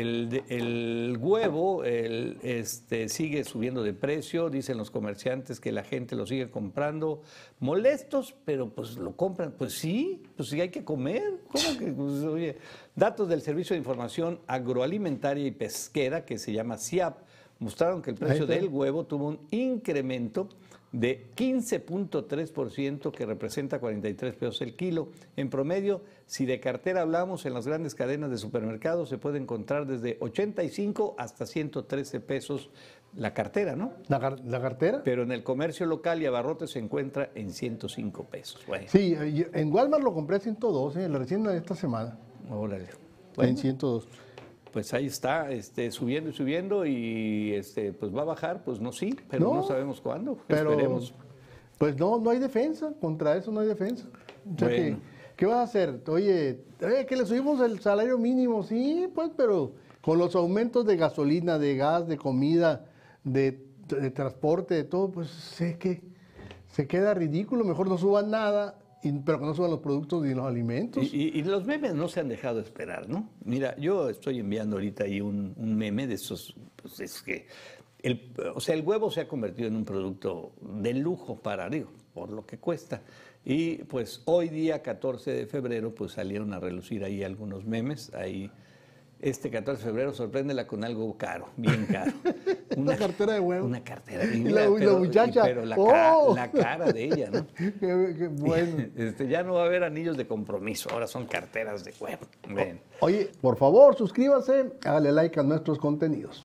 El, huevo el, este, sigue subiendo de precio, dicen los comerciantes que la gente lo sigue comprando, molestos, pero pues lo compran. Pues sí, pues sí hay que comer. ¿Cómo que? Pues, oye, datos del Servicio de Información Agroalimentaria y Pesquera, que se llama CIAP, mostraron que el precio del huevo tuvo un incremento de 15.3%, que representa 43 pesos el kilo. En promedio, si de cartera hablamos, en las grandes cadenas de supermercados se puede encontrar desde 85 hasta 113 pesos la cartera, ¿no? ¿La, car- la cartera? Pero en el comercio local y abarrotes se encuentra en 105 pesos. Bueno, Sí, eh, en Walmart lo compré a 112, la recién de esta semana. órale. En Bueno, 102. Pues ahí está, este, subiendo y subiendo y este, pues va a bajar, pues no sí, pero no, No, sabemos cuándo. Pero, Esperemos. pues no, no hay defensa, contra eso no hay defensa. O sea, Bueno. que, ¿qué vas a hacer? Oye, oye, que le subimos el salario mínimo, sí, pues, pero con los aumentos de gasolina, de gas, de comida, de, de transporte, de todo, pues sé que se queda ridículo, mejor no suban nada, pero que no suban los productos ni los alimentos. Y, los memes no se han dejado esperar, ¿no? Mira, yo estoy enviando ahorita ahí un, meme de esos, pues es que, el, o sea, el huevo se ha convertido en un producto de lujo para, digo, por lo que cuesta. Y pues hoy día, 14 de febrero, pues salieron a relucir ahí algunos memes, ahí... Este 14 de febrero sorpréndela con algo caro, bien caro. Una cartera de huevo. Una cartera. Y la- y la muchacha, Pero la, ca- ¡oh! la cara de ella, ¿no? Qué- qué bueno. Este, ya no va a haber anillos de compromiso, ahora son carteras de huevo. Ven. Oye, por favor, suscríbase, hágale like a nuestros contenidos.